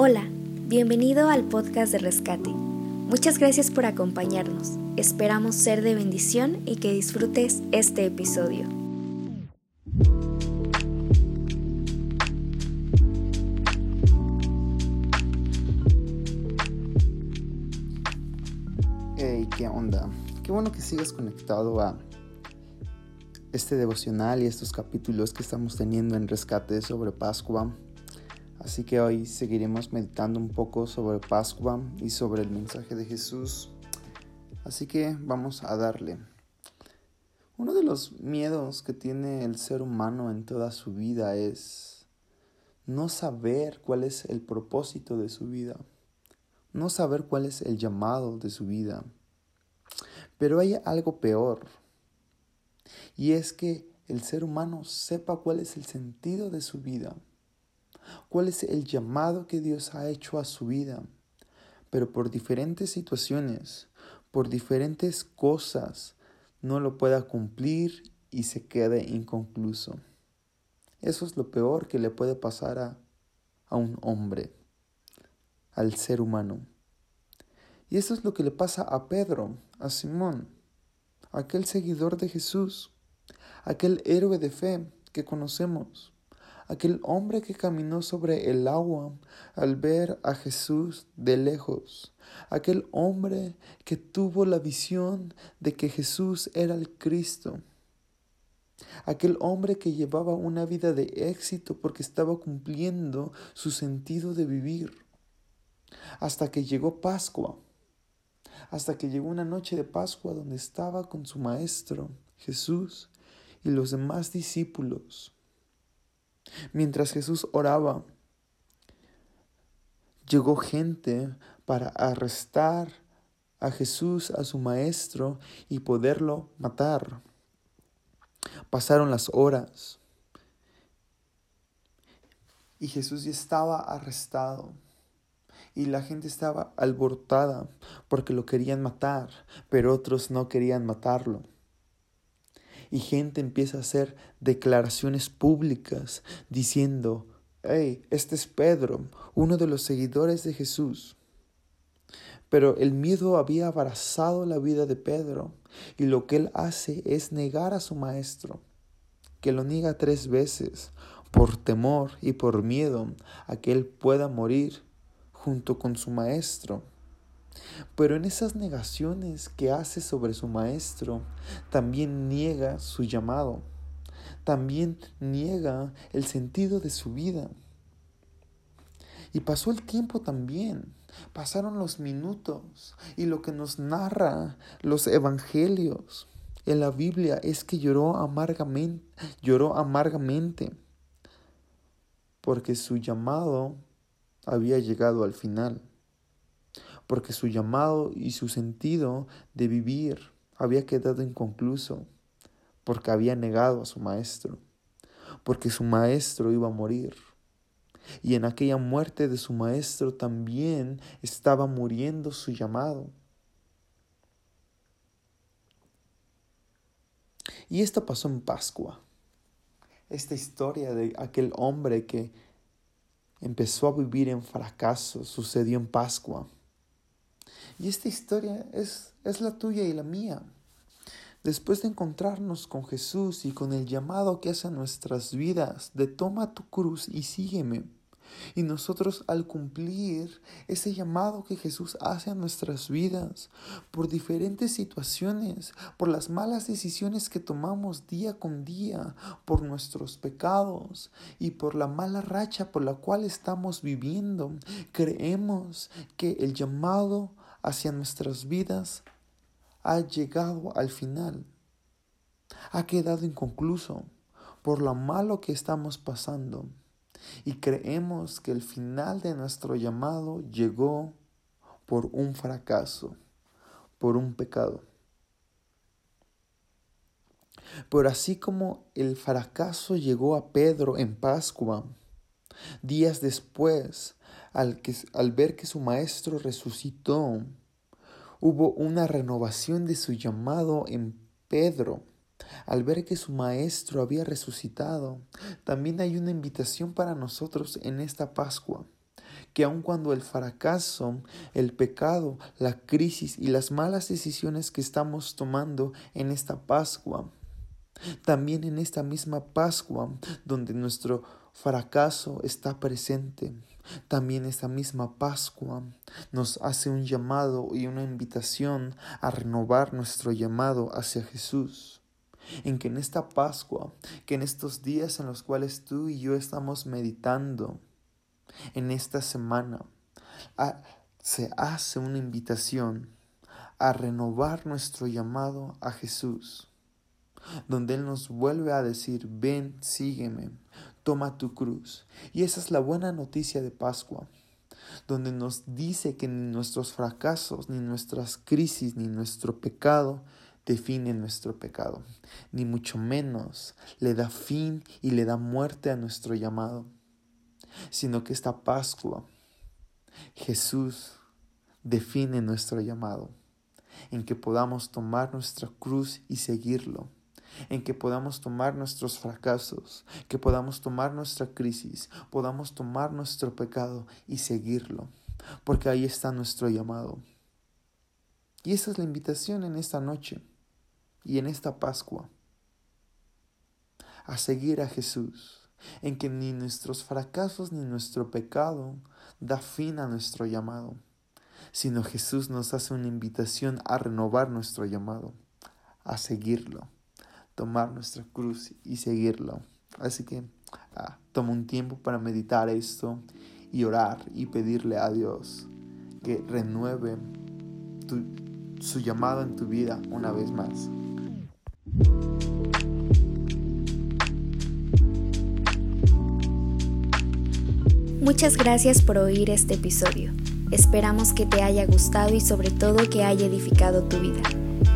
Hola, bienvenido al podcast de Rescate. Muchas gracias por acompañarnos. Esperamos ser de bendición y que disfrutes este episodio. Hey, ¿qué onda? Qué bueno que sigas conectado a este devocional y estos capítulos que estamos teniendo en Rescate sobre Pascua. Así que hoy seguiremos meditando un poco sobre Pascua y sobre el mensaje de Jesús. Así que vamos a darle. Uno de los miedos que tiene el ser humano en toda su vida es no saber cuál es el propósito de su vida, no saber cuál es el llamado de su vida. Pero hay algo peor, y es que el ser humano sepa cuál es el sentido de su vida cuál es el llamado que Dios ha hecho a su vida. Pero por diferentes situaciones, por diferentes cosas, no lo pueda cumplir y se quede inconcluso. Eso es lo peor que le puede pasar a, un hombre, al ser humano. Y eso es lo que le pasa a Pedro, a Simón, aquel seguidor de Jesús, aquel héroe de fe que conocemos aquel hombre que caminó sobre el agua al ver a Jesús de lejos, aquel hombre que tuvo la visión de que Jesús era el Cristo, aquel hombre que llevaba una vida de éxito porque estaba cumpliendo su sentido de vivir, hasta que llegó Pascua, hasta que llegó una noche de Pascua donde estaba con su Maestro, Jesús, y los demás discípulos. Mientras Jesús oraba, llegó gente para arrestar a Jesús, a su maestro, y poderlo matar. Pasaron las horas y Jesús ya estaba arrestado y la gente estaba alborotada porque lo querían matar, pero otros no querían matarlo y gente empieza a hacer declaraciones públicas diciendo, hey, este es Pedro, uno de los seguidores de Jesús. Pero el miedo había abrazado la vida de Pedro y lo que él hace es negar a su maestro, que lo niega tres veces por temor y por miedo a que él pueda morir junto con su maestro. Pero en esas negaciones que hace sobre su maestro, también niega su llamado, también niega el sentido de su vida. Y pasó el tiempo también, pasaron los minutos. Y lo que nos narra los evangelios en la Biblia es que lloró amargamente, lloró amargamente porque su llamado había llegado al final porque su llamado y su sentido de vivir había quedado inconcluso, porque había negado a su maestro, porque su maestro iba a morir. Y en aquella muerte de su maestro también estaba muriendo su llamado. Y esto pasó en Pascua. Esta historia de aquel hombre que empezó a vivir en fracaso sucedió en Pascua. Y esta historia es, es la tuya y la mía. Después de encontrarnos con Jesús y con el llamado que hace a nuestras vidas de toma tu cruz y sígueme, y nosotros al cumplir ese llamado que Jesús hace a nuestras vidas, por diferentes situaciones, por las malas decisiones que tomamos día con día, por nuestros pecados y por la mala racha por la cual estamos viviendo, creemos que el llamado hacia nuestras vidas ha llegado al final, ha quedado inconcluso por lo malo que estamos pasando y creemos que el final de nuestro llamado llegó por un fracaso, por un pecado. Pero así como el fracaso llegó a Pedro en Pascua, días después al, que, al ver que su maestro resucitó, hubo una renovación de su llamado en Pedro. Al ver que su maestro había resucitado, también hay una invitación para nosotros en esta Pascua. que aun cuando el fracaso, el pecado, la crisis y las malas decisiones que estamos tomando en esta Pascua, también en esta misma Pascua donde nuestro fracaso está presente, también esta misma Pascua nos hace un llamado y una invitación a renovar nuestro llamado hacia Jesús. En que en esta Pascua, que en estos días en los cuales tú y yo estamos meditando, en esta semana, se hace una invitación a renovar nuestro llamado a Jesús, donde Él nos vuelve a decir, ven, sígueme, toma tu cruz. Y esa es la buena noticia de Pascua, donde nos dice que ni nuestros fracasos, ni nuestras crisis, ni nuestro pecado definen nuestro pecado, ni mucho menos le da fin y le da muerte a nuestro llamado, sino que esta Pascua Jesús define nuestro llamado, en que podamos tomar nuestra cruz y seguirlo en que podamos tomar nuestros fracasos, que podamos tomar nuestra crisis, podamos tomar nuestro pecado y seguirlo, porque ahí está nuestro llamado. Y esa es la invitación en esta noche y en esta Pascua, a seguir a Jesús, en que ni nuestros fracasos ni nuestro pecado da fin a nuestro llamado, sino Jesús nos hace una invitación a renovar nuestro llamado, a seguirlo tomar nuestra cruz y seguirlo. Así que ah, toma un tiempo para meditar esto y orar y pedirle a Dios que renueve su llamado en tu vida una vez más. Muchas gracias por oír este episodio. Esperamos que te haya gustado y sobre todo que haya edificado tu vida.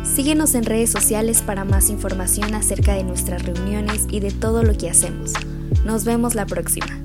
Síguenos en redes sociales para más información acerca de nuestras reuniones y de todo lo que hacemos. Nos vemos la próxima.